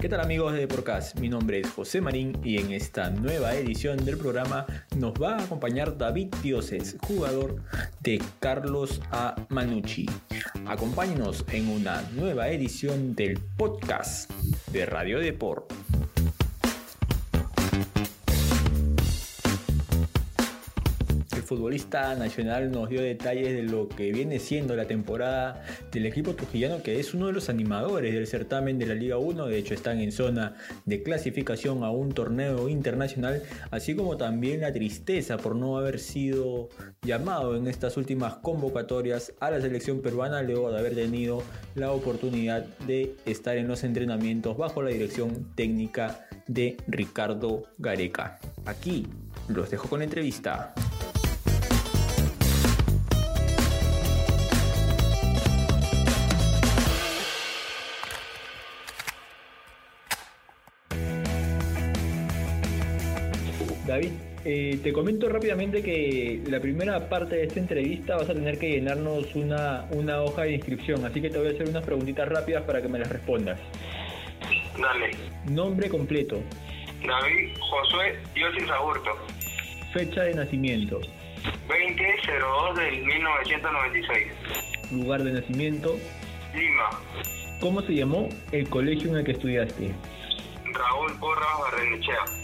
¿Qué tal amigos de Deporcast? Mi nombre es José Marín y en esta nueva edición del programa nos va a acompañar David Dioses, jugador de Carlos A. Manucci. Acompáñenos en una nueva edición del podcast de Radio Deport. Futbolista nacional nos dio detalles de lo que viene siendo la temporada del equipo trujillano, que es uno de los animadores del certamen de la Liga 1. De hecho, están en zona de clasificación a un torneo internacional, así como también la tristeza por no haber sido llamado en estas últimas convocatorias a la selección peruana, luego de haber tenido la oportunidad de estar en los entrenamientos bajo la dirección técnica de Ricardo Gareca. Aquí los dejo con la entrevista. David, eh, te comento rápidamente que la primera parte de esta entrevista vas a tener que llenarnos una, una hoja de inscripción, así que te voy a hacer unas preguntitas rápidas para que me las respondas. Dale. Nombre completo. David Josué Diosis Aburto. Fecha de nacimiento. 2002 del 1996. Lugar de nacimiento. Lima. ¿Cómo se llamó el colegio en el que estudiaste? Raúl Porras Barrenechea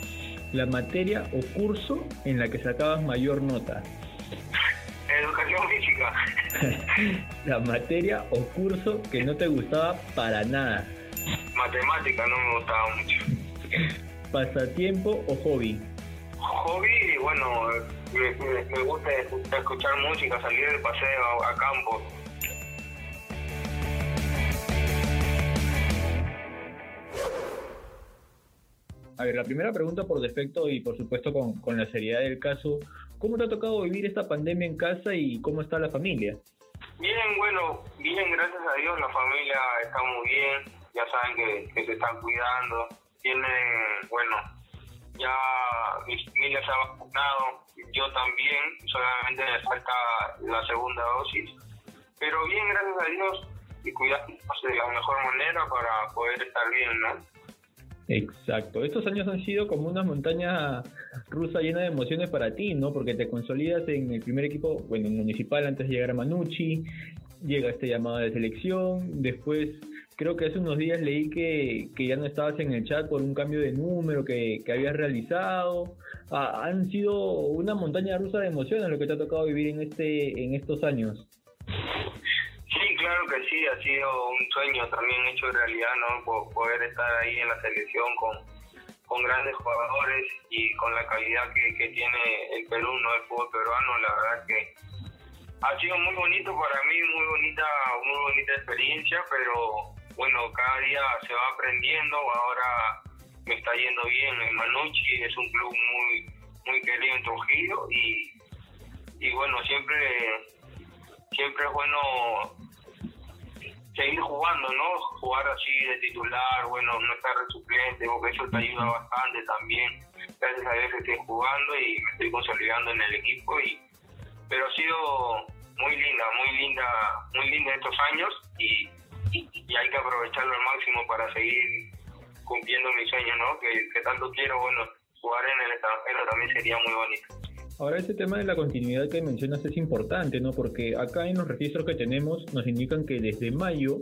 la materia o curso en la que sacabas mayor nota. Educación física. la materia o curso que no te gustaba para nada. Matemática no me gustaba mucho. Pasatiempo o hobby. Hobby, bueno, me, gusta escuchar música, salir de paseo a campo. A ver, la primera pregunta por defecto y por supuesto con, la seriedad del caso, ¿cómo te ha tocado vivir esta pandemia en casa y cómo está la familia? Bien, bueno, bien, gracias a Dios, la familia está muy bien, ya saben que, se están cuidando, tienen, bueno, ya mi familia se ha vacunado, yo también, solamente me falta la segunda dosis, pero bien, gracias a Dios, y cuidándonos de la mejor manera para poder estar bien, ¿no? Exacto. Estos años han sido como una montaña rusa llena de emociones para ti, ¿no? Porque te consolidas en el primer equipo, bueno, municipal antes de llegar a Manucci, llega este llamado de selección, después creo que hace unos días leí que, que ya no estabas en el chat por un cambio de número que, que habías realizado. Ah, han sido una montaña rusa de emociones lo que te ha tocado vivir en este en estos años ha sido un sueño también hecho realidad, ¿no? poder estar ahí en la selección con, con grandes jugadores y con la calidad que, que tiene el Perú, ¿no? El fútbol peruano, la verdad que ha sido muy bonito para mí, muy bonita, muy bonita experiencia, pero bueno, cada día se va aprendiendo, ahora me está yendo bien en Manucci, es un club muy, muy querido en Trujillo y, y bueno, siempre, siempre es bueno seguir jugando, ¿no? Jugar así de titular, bueno, no estar suplente, porque eso te ayuda bastante también. Gracias a Dios estoy jugando y me estoy consolidando en el equipo y pero ha sido muy linda, muy linda, muy linda estos años y, y hay que aprovecharlo al máximo para seguir cumpliendo mi sueño, ¿no? Que, que tanto quiero, bueno, jugar en el extranjero también sería muy bonito. Ahora, ese tema de la continuidad que mencionas es importante, ¿no? Porque acá en los registros que tenemos nos indican que desde mayo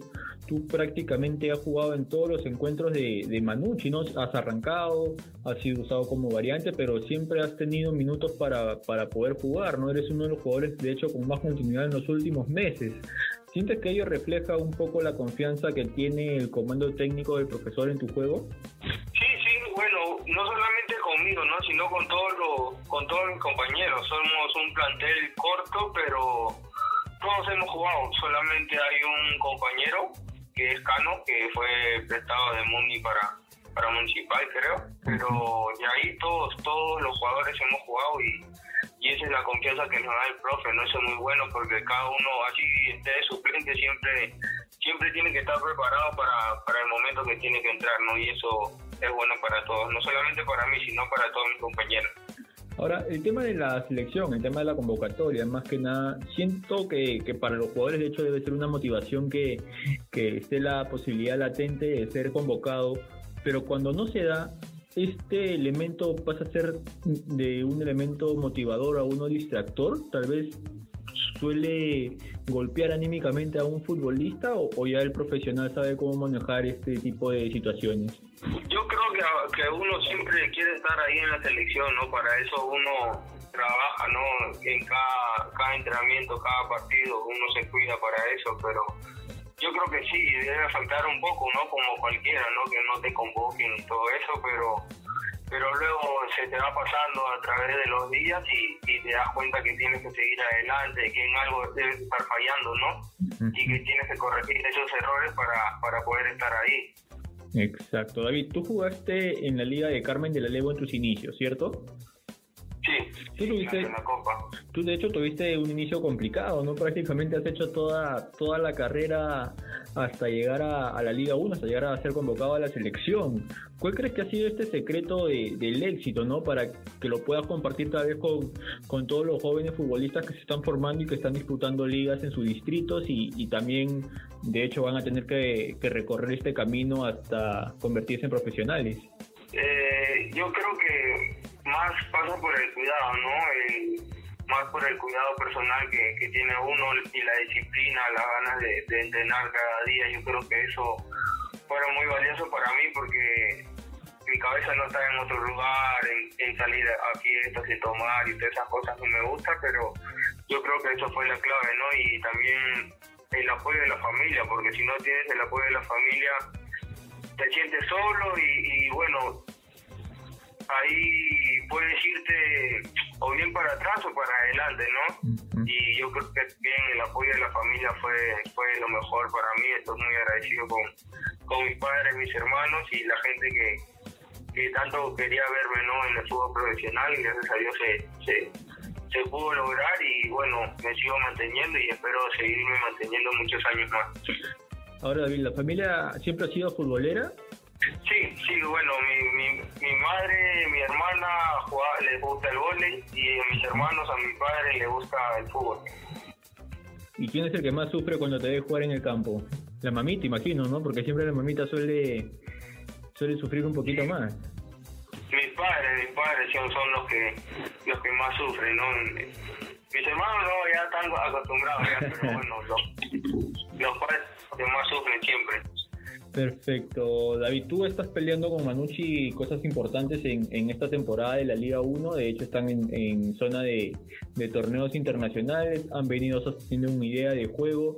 tú prácticamente has jugado en todos los encuentros de, de Manucci, ¿no? Has arrancado, has sido usado como variante, pero siempre has tenido minutos para, para poder jugar, ¿no? Eres uno de los jugadores, de hecho, con más continuidad en los últimos meses. ¿Sientes que ello refleja un poco la confianza que tiene el comando técnico del profesor en tu juego? Sí, sí, bueno, no solamente conmigo, ¿no? sino con todos los, con todos mis compañeros. Somos un plantel corto, pero todos hemos jugado. Solamente hay un compañero que es Cano, que fue prestado de Mundi para, para Municipal, creo. Pero ya ahí todos, todos los jugadores hemos jugado y, y esa es la confianza que nos da el profe, ¿no? Eso es muy bueno porque cada uno, así esté de suplente, siempre, siempre tiene que estar preparado para, para el momento que tiene que entrar, ¿no? Y eso es bueno para todos, no solamente para mí, sino para todos mis compañeros. Ahora, el tema de la selección, el tema de la convocatoria, más que nada, siento que, que para los jugadores de hecho debe ser una motivación que, que esté la posibilidad latente de ser convocado pero cuando no se da, este elemento pasa a ser de un elemento motivador a uno distractor, tal vez suele golpear anímicamente a un futbolista o, ya el profesional sabe cómo manejar este tipo de situaciones? Yo creo que, uno siempre quiere estar ahí en la selección, ¿no? Para eso uno trabaja, ¿no? En cada, cada entrenamiento, cada partido, uno se cuida para eso, pero yo creo que sí, debe faltar un poco, ¿no? Como cualquiera, ¿no? Que no te convoquen y todo eso, pero pero luego se te va pasando a través de los días y, te das cuenta que tienes que seguir adelante, que en algo debes estar fallando, ¿no? Y que tienes que corregir esos errores para, para poder estar ahí. Exacto. David, tú jugaste en la Liga de Carmen de la Levo en tus inicios, ¿cierto? Sí, tú, tuviste, la Copa. tú de hecho tuviste un inicio complicado, ¿no? Prácticamente has hecho toda, toda la carrera hasta llegar a, la Liga 1, hasta llegar a ser convocado a la selección. ¿Cuál crees que ha sido este secreto del éxito, ¿no? Para que lo puedas compartir tal vez con, con todos los jóvenes futbolistas que se están formando y que están disputando ligas en sus distritos y, también, de hecho, van a tener que, recorrer este camino hasta convertirse en profesionales. Eh, yo creo que más pasa por el cuidado, ¿no? más por el cuidado personal que, que, tiene uno y la disciplina, las ganas de, entrenar cada día. Yo creo que eso fueron muy valioso para mí porque mi cabeza no está en otro lugar, en, salir a fiestas y tomar y todas esas cosas que me gustan, pero yo creo que eso fue la clave, ¿no? Y también el apoyo de la familia, porque si no tienes el apoyo de la familia, te sientes solo y, y bueno, ahí puedes irte o bien para atrás o para adelante, ¿no? Y yo creo que bien el apoyo de la familia fue, fue lo mejor para mí. Estoy muy agradecido con, con mis padres, mis hermanos y la gente que, que tanto quería verme ¿no? en el fútbol profesional y gracias a Dios se, se, se pudo lograr y bueno, me sigo manteniendo y espero seguirme manteniendo muchos años más. Ahora David, ¿la familia siempre ha sido futbolera? Sí, sí, bueno, mi, mi, mi madre, mi hermana le les gusta el vóley y a mis hermanos, a mi padre le gusta el fútbol. ¿Y quién es el que más sufre cuando te ve jugar en el campo? La mamita, imagino, ¿no? Porque siempre la mamita suele, suele sufrir un poquito más. Mis padres, mis padres son, son los que los que más sufren, ¿no? Mis hermanos no, ya están acostumbrados, ya, pero bueno, los, los padres que más sufren siempre. Perfecto. David, tú estás peleando con Manucci cosas importantes en, esta temporada de la Liga 1. De hecho, están en, zona de, torneos internacionales. Han venido sosteniendo una idea de juego.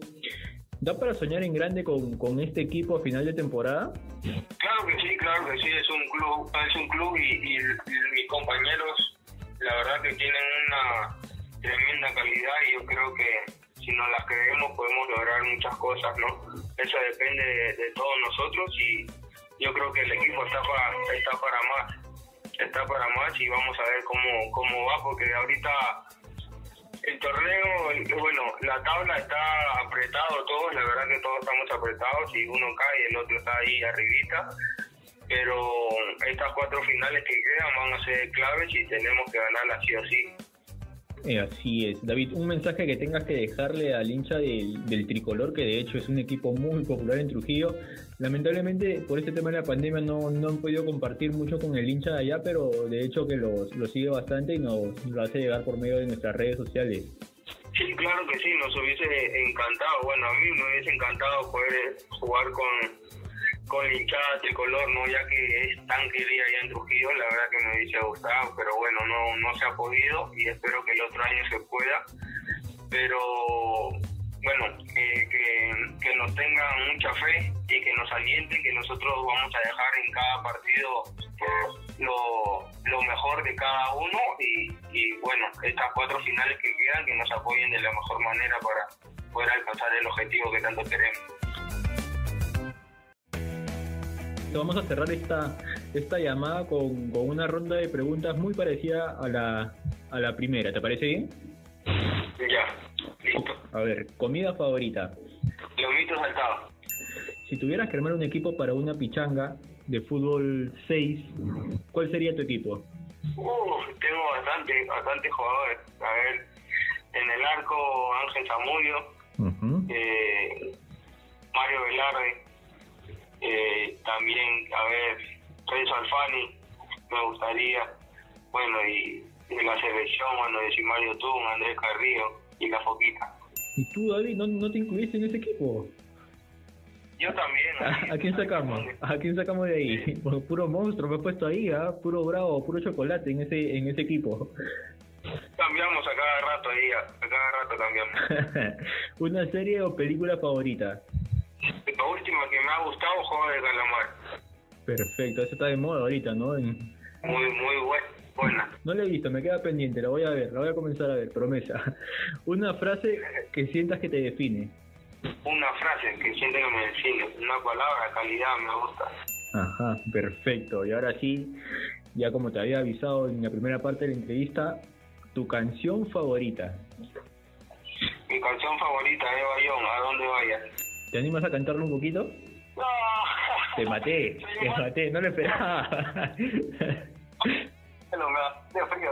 ¿Da para soñar en grande con, este equipo a final de temporada? Claro que sí, claro que sí. Es un club, es un club y, y mis compañeros, la verdad que tienen una tremenda calidad y yo creo que si nos las creemos podemos lograr muchas cosas, ¿no? Eso depende de, todos nosotros y yo creo que el equipo está para, está para más, está para más y vamos a ver cómo, cómo va, porque ahorita el torneo, bueno, la tabla está apretado todos, la verdad que todos estamos apretados y uno cae y el otro está ahí arribita, pero estas cuatro finales que quedan van a ser claves y tenemos que ganarlas sí o sí. Así es. David, un mensaje que tengas que dejarle al hincha del, tricolor, que de hecho es un equipo muy popular en Trujillo. Lamentablemente, por este tema de la pandemia, no, no han podido compartir mucho con el hincha de allá, pero de hecho que los, lo sigue bastante y nos lo hace llegar por medio de nuestras redes sociales. Sí, claro que sí, nos hubiese encantado. Bueno, a mí me hubiese encantado poder jugar con con hinchada tricolor, ¿no? ya que es tan querida allá en Trujillo, la verdad que me hubiese gustado, pero bueno, no, no se ha podido y espero que el otro año se pueda. Pero bueno, eh, que, que, nos tengan mucha fe y que nos alienten, que nosotros vamos a dejar en cada partido lo, lo mejor de cada uno y, y bueno, estas cuatro finales que quedan, que nos apoyen de la mejor manera para poder alcanzar el objetivo que tanto queremos. Vamos a cerrar esta, esta llamada con, una ronda de preguntas muy parecida a la, a la primera. ¿Te parece bien? Ya, listo. A ver, comida favorita. Lomito saltado. Si tuvieras que armar un equipo para una pichanga de fútbol 6, ¿cuál sería tu equipo? tengo bastante, bastante jugadores. A ver, en el arco Ángel Zamudio, eh, Mario Velarde, eh, también, a ver, Reyes Alfani, me gustaría, bueno, y de la selección, bueno, de Simario Tun, Andrés Carrillo y la Foquita. ¿Y tú, David, no, no te incluiste en ese equipo? Yo también. ¿A, quién sacamos? ¿A quién sacamos de ahí? Puro monstruo me he puesto ahí, ¿ah? Puro bravo, puro chocolate en ese en ese equipo. Cambiamos a cada rato ahí, a cada rato cambiamos. ¿Una serie o película favorita? Gustado, Juego de Calamar. Perfecto, eso está de moda ahorita, ¿no? Muy, muy buena. No la he visto, me queda pendiente, la voy a ver, la voy a comenzar a ver, promesa. Una frase que sientas que te define. Una frase que siente que me define, una palabra, calidad, me gusta. Ajá, perfecto. Y ahora sí, ya como te había avisado en la primera parte de la entrevista, tu canción favorita. Mi canción favorita es Bayón, ¿a dónde vayas? ¿Te animas a cantarlo un poquito? No. Te maté, te maté, no le esperaba. No, me frío,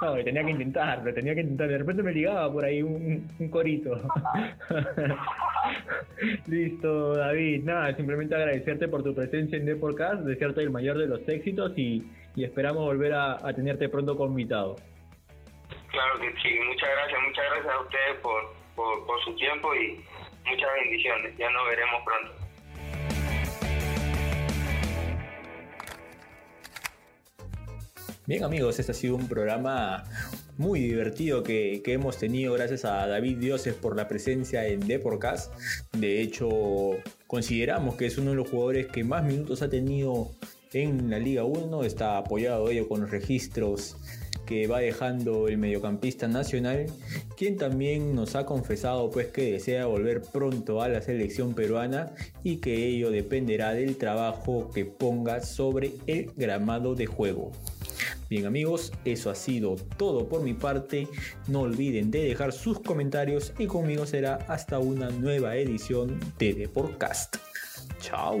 no, tenía que intentarlo, tenía que intentar. De repente me ligaba por ahí un, un corito. Listo, David. Nada, simplemente agradecerte por tu presencia en Deportcast, desearte el mayor de los éxitos y, y esperamos volver a, a, tenerte pronto como invitado. Claro que sí, muchas gracias, muchas gracias a ustedes por, por, por su tiempo y muchas bendiciones. Ya nos veremos pronto. Bien amigos, este ha sido un programa muy divertido que, que, hemos tenido gracias a David Dioses por la presencia en Deporcast. De hecho, consideramos que es uno de los jugadores que más minutos ha tenido en la Liga 1. Está apoyado ello con los registros que va dejando el mediocampista nacional, quien también nos ha confesado pues que desea volver pronto a la selección peruana y que ello dependerá del trabajo que ponga sobre el gramado de juego. Bien amigos, eso ha sido todo por mi parte. No olviden de dejar sus comentarios y conmigo será hasta una nueva edición de The Podcast. Chao.